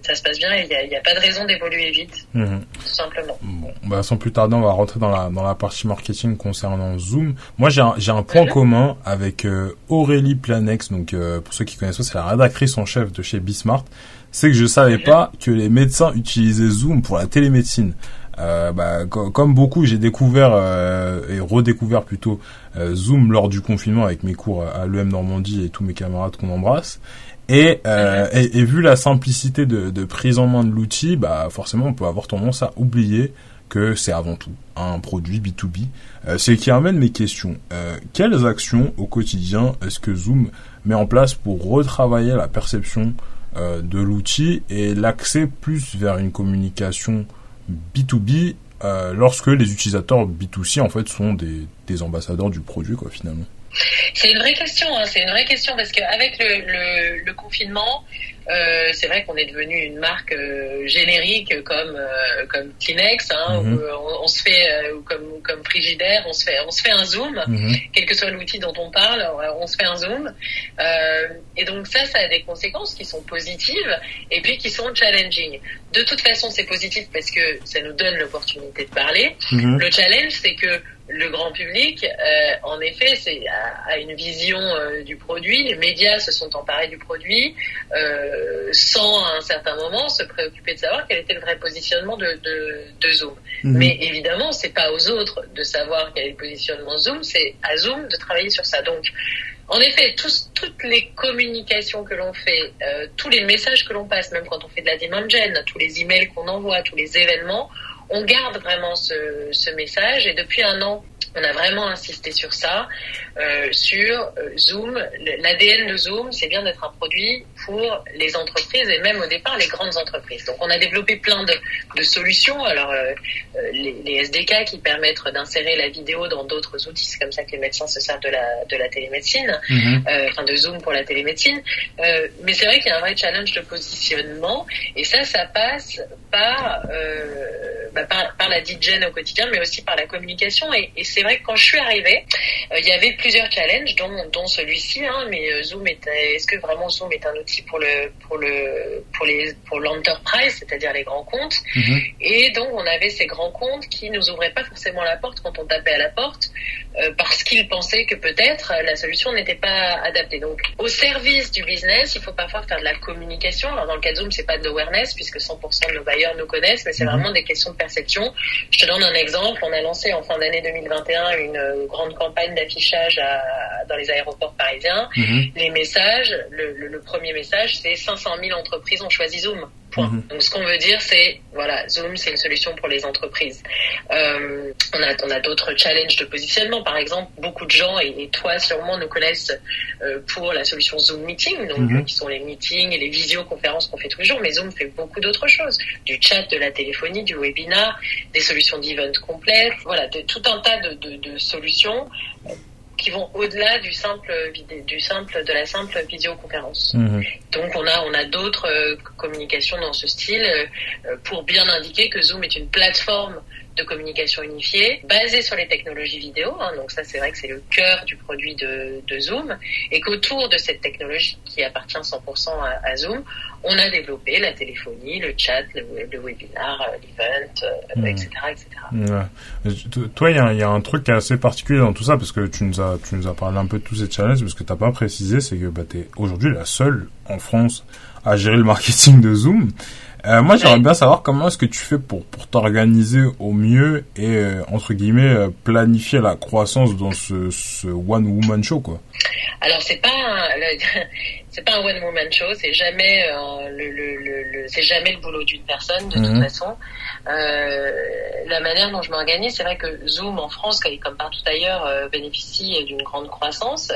ça se passe bien et il n'y a, a, pas de raison d'évoluer vite, mmh. tout simplement. Bon, bah sans plus tarder, on va rentrer dans la dans la partie marketing concernant Zoom. Moi, j'ai un, point mmh. commun avec euh, Aurélie Planex. Donc euh, pour ceux qui connaissent pas, c'est la rédactrice en chef de chez Bismart. C'est que je savais mmh. pas que les médecins utilisaient Zoom pour la télémédecine. Euh, bah, comme beaucoup, j'ai découvert euh, et redécouvert plutôt euh, Zoom lors du confinement avec mes cours à l'EM Normandie et tous mes camarades qu'on embrasse. Et, et, vu la simplicité de, de prise en main de l'outil, bah forcément on peut avoir tendance à oublier que c'est avant tout un produit B2B. Euh, ce qui amène mes questions. quelles actions au quotidien est-ce que Zoom met en place pour retravailler la perception de l'outil et l'accès plus vers une communication B2B euh, lorsque les utilisateurs B2C en fait sont des, des ambassadeurs du produit quoi finalement? C'est une vraie question, hein, c'est une vraie question parce qu'avec le, le, le confinement, euh, c'est vrai qu'on est devenu une marque euh, générique comme euh, comme Kleenex, hein, mhm. on, se fait comme comme Frigidaire, on se fait on se fait un zoom, mhm. quel que soit l'outil dont on parle, on se fait un zoom. et donc ça, ça a des conséquences qui sont positives et puis qui sont challenging. De toute façon, c'est positif parce que ça nous donne l'opportunité de parler. Mhm. Le challenge, c'est que le grand public, euh, en effet, c'est a, une vision euh, du produit. Les médias se sont emparés du produit euh, sans à un certain moment se préoccuper de savoir quel était le vrai positionnement de, de, de Zoom. Mhm. Mais évidemment, c'est pas aux autres de savoir quel est le positionnement Zoom, c'est à Zoom de travailler sur ça. Donc, en effet, tous, toutes les communications que l'on fait, euh, tous les messages que l'on passe, même quand on fait de la demand gen, tous les emails qu'on envoie, tous les événements, on garde vraiment ce, ce message et depuis un an, on a vraiment insisté sur ça, euh, sur euh, Zoom. L'ADN de Zoom, c'est bien d'être un produit pour les entreprises et même au départ les grandes entreprises. Donc on a développé plein de, de solutions. Alors euh, les, les, SDK qui permettent d'insérer la vidéo dans d'autres outils, c'est comme ça que les médecins se servent de la, de la télémédecine, mhm. euh, enfin de Zoom pour la télémédecine. Mais c'est vrai qu'il y a un vrai challenge de positionnement et ça, ça passe par, bah, par, par, la DJN au quotidien, mais aussi par la communication. Et, et c'est vrai que quand je suis arrivée, il y avait plusieurs challenges, dont, dont celui-ci. Hein, mais Zoom est, est-ce que vraiment Zoom est un outil pour le pour le pour les pour l'enterprise, c'est-à-dire les grands comptes? Mhm. Et donc on avait ces grands comptes qui nous ouvraient pas forcément la porte quand on tapait à la porte euh, parce qu'ils pensaient que peut-être la solution n'était pas adaptée. Donc au service du business, il faut parfois faire de la communication. Alors dans le cas de Zoom, c'est pas de l'awareness puisque 100% de nos bailleurs nous connaissent, mais c'est mhm. vraiment des questions de perception. Je te donne un exemple. On a lancé en fin d'année 2021 une grande campagne d'affichage dans les aéroports parisiens. Mhm. Les messages, le, le, le premier message c'est 500 000 entreprises ont choisi Zoom. Mhm. Donc ce qu'on veut dire, c'est voilà, Zoom, c'est une solution pour les entreprises. Euh, on a on a d'autres challenges de positionnement. Par exemple, beaucoup de gens et, toi sûrement nous connaissent euh, pour la solution Zoom Meeting, donc mhm. qui sont les meetings et les visioconférences qu'on fait tous les jours. Mais Zoom fait beaucoup d'autres choses, du chat, de la téléphonie, du webinar, des solutions d'event complètes, voilà, de, tout un tas de, de, de solutions qui vont au-delà du simple du simple de la simple vidéoconférence. Mhm. Donc on a on a d'autres euh, communications dans ce style euh, pour bien indiquer que Zoom est une plateforme de communication unifiée basée sur les technologies vidéo. Hein, donc ça, c'est vrai que c'est le cœur du produit de, de Zoom et qu'autour de cette technologie qui appartient 100% à, à, Zoom, on a développé la téléphonie, le chat, le, le webinar, euh, l'event, etc., euh, etc. Ouais. Toi, il y, y, a un truc qui est assez particulier dans tout ça parce que tu nous as, tu nous as parlé un peu de tous ces challenges, mais ce que t'as pas précisé, c'est que bah, tu es aujourd'hui la seule en France à gérer le marketing de Zoom. Euh, moi, j'aimerais bien savoir comment est-ce que tu fais pour pour t'organiser au mieux et euh, entre guillemets euh, planifier la croissance dans ce, ce one woman show quoi. Alors c'est pas c'est pas un one woman show, c'est jamais le, le, le, c'est jamais le boulot d'une personne de toute mhm. façon. la manière dont je m'organise, c'est vrai que Zoom en France, comme partout ailleurs, bénéficie d'une grande croissance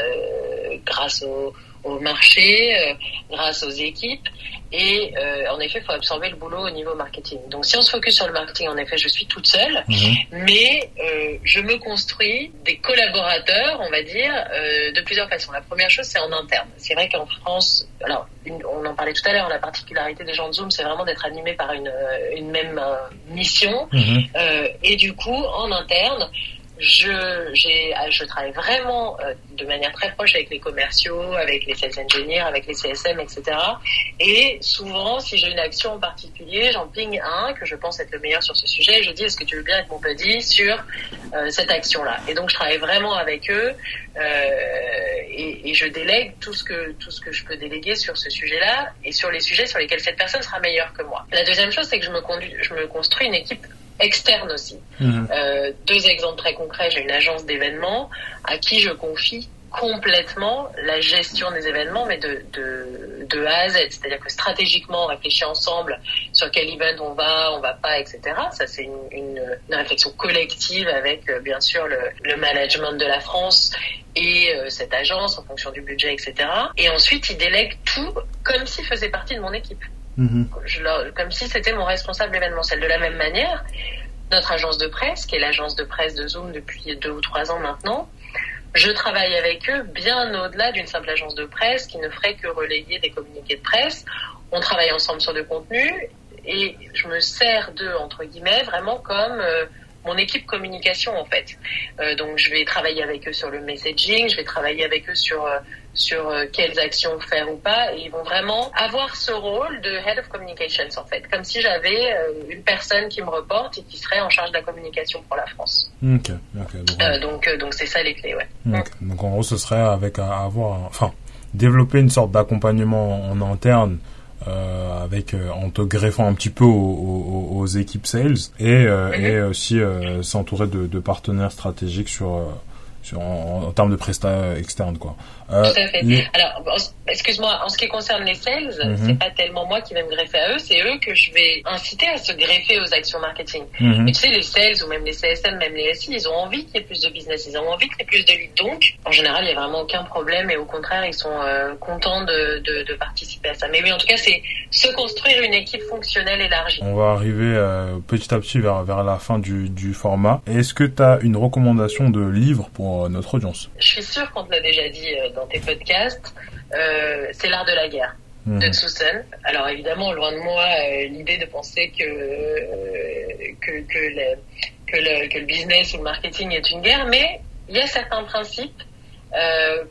grâce au au marché, euh, grâce aux équipes. Et euh, en effet, il faut absorber le boulot au niveau marketing. Donc si on se focus sur le marketing, en effet, je suis toute seule, mhm. mais euh, je me construis des collaborateurs, on va dire, de plusieurs façons. La première chose, c'est en interne. C'est vrai qu'en France, alors on en parlait tout à l'heure, la particularité des gens de Zoom, c'est vraiment d'être animés par une, une même mission. Mhm. et du coup, en interne, je, ah, je travaille vraiment euh, de manière très proche avec les commerciaux, avec les sales engineers, avec les CSM, etc. Et souvent, si j'ai une action en particulier, j'en ping un que je pense être le meilleur sur ce sujet. Et je dis, est-ce que tu veux bien être mon buddy sur euh, cette action-là? Et donc, je travaille vraiment avec eux euh, et, et, je délègue tout ce que tout ce que je peux déléguer sur ce sujet-là et sur les sujets sur lesquels cette personne sera meilleure que moi. La deuxième chose, c'est que je me, conduis, je me construis une équipe externe aussi. Mhm. Euh, deux exemples très concrets. J'ai une agence d'événements à qui je confie complètement la gestion des événements, mais de, de, de A à Z. C'est-à-dire que stratégiquement, on réfléchit ensemble sur quel event on va, on va pas, etc. Ça, c'est une, une, une réflexion collective avec, euh, bien sûr, le, le management de la France et euh, cette agence en fonction du budget, etc. Et ensuite, il délègue tout comme s'il faisait partie de mon équipe. Mhm. Comme si c'était mon responsable événementiel. De la même manière, notre agence de presse, qui est l'agence de presse de Zoom depuis deux ou trois ans maintenant, je travaille avec eux bien au-delà d'une simple agence de presse qui ne ferait que relayer des communiqués de presse. On travaille ensemble sur le contenu et je me sers d'eux, entre guillemets, vraiment comme euh, mon équipe communication en fait. Euh, donc je vais travailler avec eux sur le messaging, je vais travailler avec eux sur euh, sur euh, quelles actions faire ou pas, et ils vont vraiment avoir ce rôle de head of communications en fait, comme si j'avais euh, une personne qui me reporte et qui serait en charge de la communication pour la France. Ok, ok. Donc, Euh, donc donc c'est ça les clés, ouais. ok. Donc, en gros, ce serait avec avoir, enfin, développer une sorte d'accompagnement en interne. Euh, avec euh, en te greffant un petit peu aux, aux- aux équipes sales et, euh, Mhm. et aussi s'entourer de, de partenaires stratégiques sur sur en, en termes de prestats externes quoi. Euh, Tout à fait. les- Alors, excuse-moi, en ce qui concerne les sales, Mhm. c'est pas tellement moi qui vais me greffer à eux, c'est eux que je vais inciter à se greffer aux actions marketing. Mais tu sais, les sales ou même les CSM, même les SI, ils ont envie qu'il y ait plus de business, ils ont envie qu'il y ait plus de leads. Donc, en général, il n'y a vraiment aucun problème et au contraire, ils sont euh, contents de, de, de participer à ça. Mais oui, en tout cas, c'est se construire une équipe fonctionnelle élargie. On va arriver euh, petit à petit vers, vers la fin du, du format. Est-ce que tu as une recommandation de livre pour notre audience? Je suis sûre qu'on te l'a déjà dit euh, dans tes podcasts, euh, c'est l'art de la guerre. de Mhm. Tsusen. Alors évidemment, loin de moi euh, l'idée de penser que euh, que que le, que le que le business ou le marketing est une guerre, mais il y a certains principes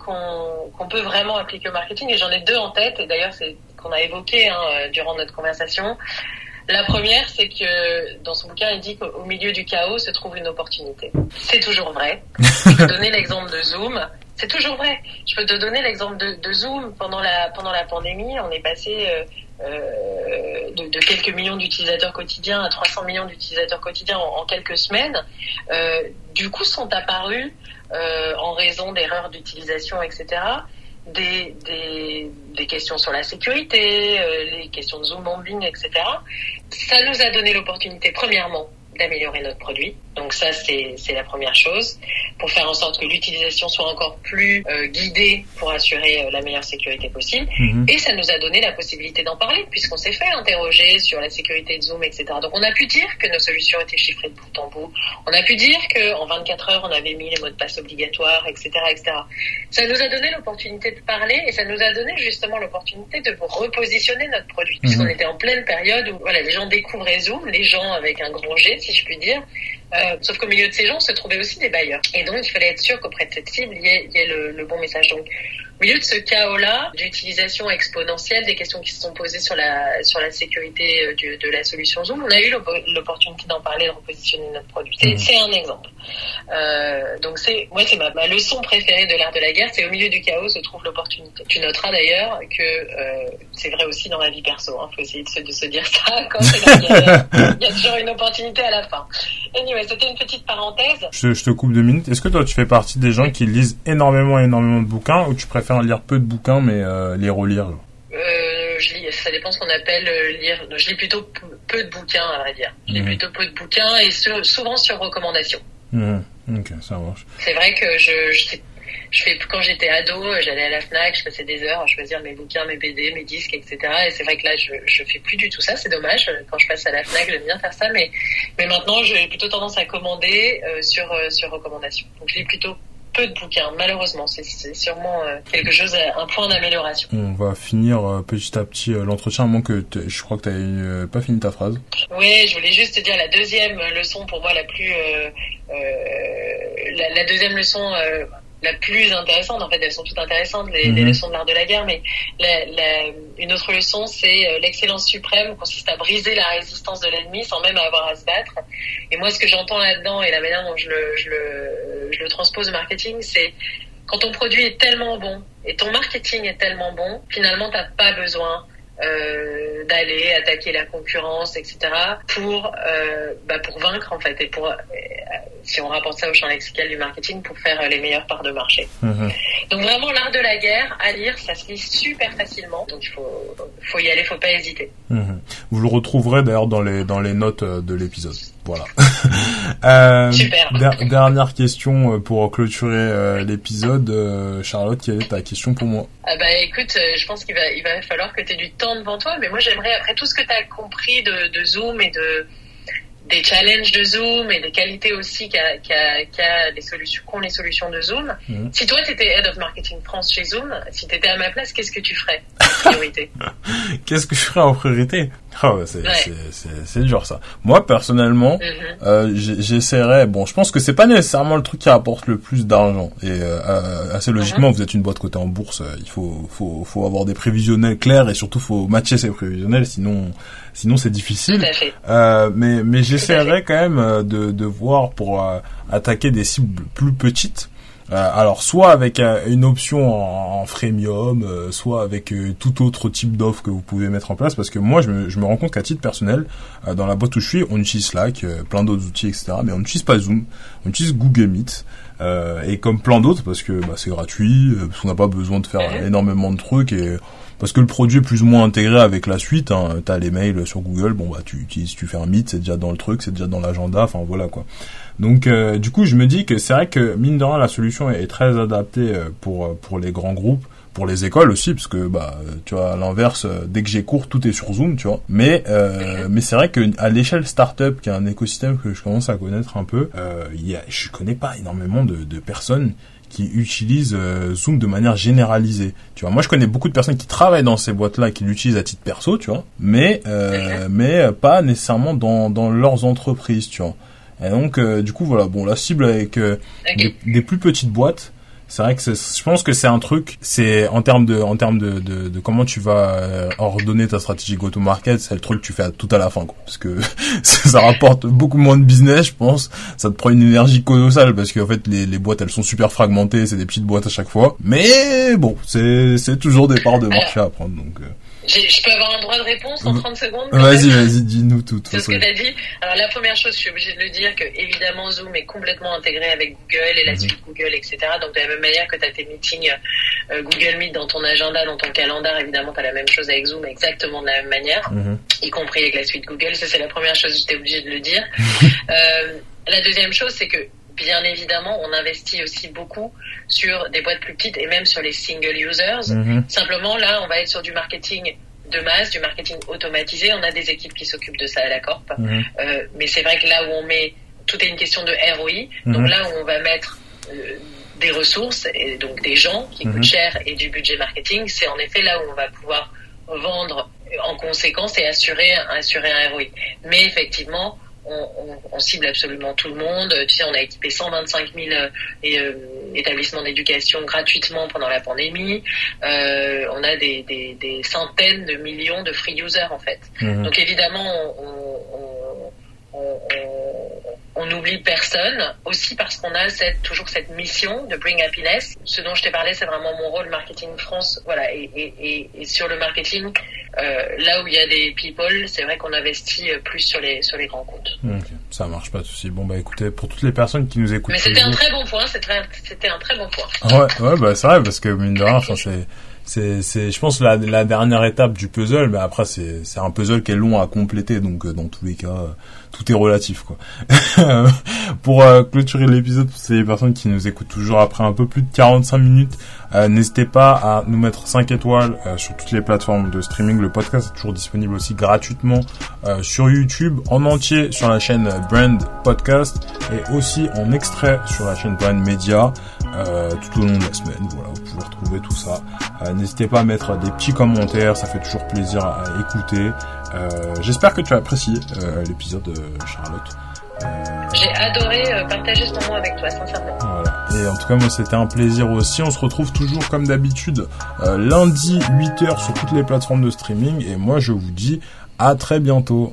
qu'on qu'on peut vraiment appliquer au marketing et j'en ai deux en tête et d'ailleurs c'est qu'on a évoqué hein, durant notre conversation. La première, c'est que dans son bouquin, il dit qu'au au milieu du chaos se trouve une opportunité. C'est toujours vrai. Je peux donner l'exemple de Zoom. C'est toujours vrai. Je peux te donner l'exemple de, Zoom pendant la pendant la pandémie. On est passé euh, euh, de, quelques millions d'utilisateurs quotidiens à 300 millions d'utilisateurs quotidiens en, quelques semaines. Euh, du coup, sont apparus en raison d'erreurs d'utilisation, etc. Des, des, questions sur la sécurité, les questions de zoom bombing, etc. Ça nous a donné l'opportunité, premièrement, d'améliorer notre produit. Donc ça, c'est la première chose, pour faire en sorte que l'utilisation soit encore plus euh, guidée pour assurer euh, la meilleure sécurité possible. Mhm. Et ça nous a donné la possibilité d'en parler, puisqu'on s'est fait interroger sur la sécurité de Zoom, etc. Donc on a pu dire que nos solutions étaient chiffrées de bout en bout. On a pu dire qu'en 24 heures, on avait mis les mots de passe obligatoires, etc. etc. Ça nous a donné l'opportunité de parler et ça nous a donné justement l'opportunité de repositionner notre produit. Puisqu'on Mhm. était en pleine période où voilà, les gens découvraient Zoom, les gens avec un grand G, si je puis dire. Euh, sauf qu'au milieu de ces gens se trouvaient aussi des bailleurs. Et donc, il fallait être sûr qu'auprès de cette cible, il y ait, le, le bon message. Donc, au milieu de ce chaos-là, d'utilisation exponentielle, des questions qui se sont posées sur la, sur la sécurité euh, du- de la solution Zoom, on a eu l'op- l'opportunité d'en parler, de repositionner notre produit. C'est c'est un exemple. Euh, donc, c'est, moi, c'est ma, ma leçon préférée de l'art de la guerre, c'est au milieu du chaos se trouve l'opportunité. Tu noteras d'ailleurs que euh, c'est vrai aussi dans la vie perso. Il faut essayer de se, de se dire ça quand c'est la guerre. Il y a toujours une opportunité à la fin. Anyway, c'était une petite parenthèse. Je, je te coupe deux minutes. Est-ce que toi tu fais partie des gens qui lisent énormément énormément de bouquins ou tu préfères lire peu de bouquins mais euh, les relire Euh, je lis, ça dépend ce qu'on appelle euh, lire. Je lis plutôt peu de bouquins, à vrai dire. Je lis Mhm. plutôt peu de bouquins et sur- souvent sur recommandation. Mhm. Ok, ça marche. C'est vrai que je, je, fais- je fais, quand j'étais ado, j'allais à la Fnac, je passais des heures à choisir mes bouquins, mes BD, mes disques, etc. Et c'est vrai que là, je, je fais plus du tout ça. C'est dommage. Quand je passe à la Fnac, j'aime bien faire ça, mais, mais maintenant, j'ai plutôt tendance à commander euh, sur, euh, sur recommandation. Donc, je lis plutôt peu de bouquins. Malheureusement, c'est sûrement euh, quelque chose, à- un point d'amélioration. On va finir euh, petit à petit euh, l'entretien, à moins que je crois que tu euh, pas fini ta phrase. Oui, je voulais juste te dire la deuxième leçon pour moi la plus, euh, euh, la, la deuxième leçon euh, la plus intéressante. En fait, elles sont toutes intéressantes les, les Mhm. leçons de l'art de la guerre, mais la, la, une autre leçon, c'est euh, l'excellence suprême consiste à briser la résistance de l'ennemi sans même avoir à se battre. Et moi, ce que j'entends là-dedans et la manière dont je le, je le, je le transpose au marketing, c'est quand ton produit est tellement bon et ton marketing est tellement bon, finalement, t'as pas besoin euh, d'aller attaquer la concurrence, etc. pour euh, bah, pour vaincre en fait et pour euh, si on rapporte ça au champ lexical du marketing pour faire les meilleures parts de marché. Mhm. Donc vraiment l'art de la guerre à lire, ça se lit super facilement. Donc il faut faut y aller, faut pas hésiter. Mhm. Vous le retrouverez d'ailleurs dans les dans les notes de l'épisode. Voilà. euh, Super. dernière question pour clôturer l'épisode. Charlotte, quelle est ta question pour moi? Ah bah écoute, je pense qu'il va il va falloir que tu aies du temps devant toi, mais moi j'aimerais, après tout ce que tu as compris de, de, Zoom et de des challenges de Zoom et des qualités aussi qu'a qu les solutions qu'ont les solutions de Zoom. Mhm. Si toi tu étais Head of Marketing France chez Zoom, si tu étais à ma place, qu'est-ce que tu ferais en priorité? Qu'est-ce que je ferais en priorité? Oh, c'est dur ça. Moi personnellement, mhm. euh, j'essaierais. Bon, je pense que c'est pas nécessairement le truc qui rapporte le plus d'argent. Et euh, assez logiquement, mhm. vous êtes une boîte cotée en bourse. Euh, il faut, faut, faut avoir des prévisionnels clairs et surtout faut matcher ces prévisionnels. Sinon, sinon c'est difficile. Euh, mais mais j'essaierais quand même euh, de, de voir pour attaquer des cibles plus petites euh, alors soit avec euh, une option en, freemium, euh, soit avec tout autre type d'offre que vous pouvez mettre en place, parce que moi je me, je me rends compte qu'à titre personnel, dans la boîte où je suis, on utilise Slack, plein d'autres outils, etc. Mais on n'utilise pas Zoom, on utilise Google Meet. et comme plein d'autres, parce que bah, c'est gratuit, parce qu'on n'a pas besoin de faire énormément de trucs et parce que le produit est plus ou moins intégré avec la suite. Hein. T'as les mails sur Google, bon bah tu utilises, tu fais un Meet, c'est déjà dans le truc, c'est déjà dans l'agenda, enfin voilà quoi. Donc euh, du coup, je me dis que c'est vrai que mine de rien, la solution est très adaptée euh, pour euh, pour les grands groupes, pour les écoles aussi, parce que bah tu vois à l'inverse, dès que j'ai cours, tout est sur Zoom, tu vois. Mais mais c'est vrai que à l'échelle startup, qui est un écosystème que je commence à connaître un peu, il y a, je connais pas énormément de, de personnes qui utilisent Zoom de manière généralisée. Tu vois, moi je connais beaucoup de personnes qui travaillent dans ces boîtes-là qui l'utilisent à titre perso, tu vois, mais mais pas nécessairement dans dans leurs entreprises, tu vois. Et donc, euh, du coup, voilà, bon, la cible avec euh, des, plus petites boîtes, c'est vrai que je pense que c'est un truc, c'est en termes de, en termes de, de, de comment tu vas euh, ordonner ta stratégie go-to-market, c'est le truc que tu fais tout à la fin, quoi, parce que ça rapporte beaucoup moins de business, je pense. Ça te prend une énergie colossale parce qu'en fait les, les boîtes elles sont super fragmentées, c'est des petites boîtes à chaque fois. Mais bon, c'est c'est toujours des parts de marché à prendre, donc. Je peux avoir un droit de réponse en 30 secondes Vas-y, vas-y, dis-nous tout. C'est ce que tu as dit. Alors la première chose, je suis obligée de le dire, que évidemment Zoom est complètement intégré avec Google et la mhm. suite Google, etc. Donc de la même manière que tu as tes meetings euh, Google Meet dans ton agenda, dans ton calendar, évidemment tu as la même chose avec Zoom exactement de la même manière, mhm. y compris avec la suite Google. Ça c'est la première chose, j'étais obligée de le dire. euh, la deuxième chose, c'est que bien évidemment, on investit aussi beaucoup sur des boîtes plus petites et même sur les single users. Mhm. Simplement, là, on va être sur du marketing de masse, du marketing automatisé. On a des équipes qui s'occupent de ça à la Corp. Mhm. Euh, mais c'est vrai que là où on met, tout est une question de ROI. Donc mhm. là où on va mettre euh, des ressources et donc des gens qui coûtent cher et du budget marketing, c'est en effet là où on va pouvoir vendre en conséquence et assurer, assurer un ROI. Mais effectivement, on, cible absolument tout le monde. Tu sais, on a équipé 125 000 euh, euh, établissements d'éducation gratuitement pendant la pandémie. Euh, on a des, centaines de millions de free users en fait. Mhm. Donc évidemment, on, on n'oublie personne, aussi parce qu'on a cette, toujours cette mission de bring happiness. Ce dont je t'ai parlé, c'est vraiment mon rôle marketing France. Voilà, et, et, et, sur le marketing, euh, là où il y a des people, c'est vrai qu'on investit plus sur les sur les grands comptes. ça marche pas de souci. Bon bah écoutez, pour toutes les personnes qui nous écoutent, mais c'était un très bon point. C'était un très bon point. Ouais, ouais, bah c'est vrai parce que mine de rien, c'est c'est c'est je pense la, la dernière étape du puzzle mais après c'est c'est un puzzle qui est long à compléter donc euh, dans tous les cas tout est relatif quoi. pour euh, clôturer l'épisode pour ces personnes qui nous écoutent toujours après un peu plus de 45 minutes, euh, n'hésitez pas à nous mettre 5 étoiles euh, sur toutes les plateformes de streaming. Le podcast est toujours disponible aussi gratuitement sur YouTube, en entier sur la chaîne Brand Podcast et aussi en extrait sur la chaîne Brand Media tout au long de la semaine. Voilà, vous pouvez retrouver tout ça. n'hésitez pas à mettre des petits commentaires, ça fait toujours plaisir à écouter. Euh, j'espère que tu as apprécié euh, l'épisode, Charlotte. Euh, J'ai adoré partager ce moment avec toi, sincèrement. Voilà. Et en tout cas, moi, c'était un plaisir aussi. On se retrouve toujours comme d'habitude lundi 8h sur toutes les plateformes de streaming. Et moi, je vous dis à très bientôt.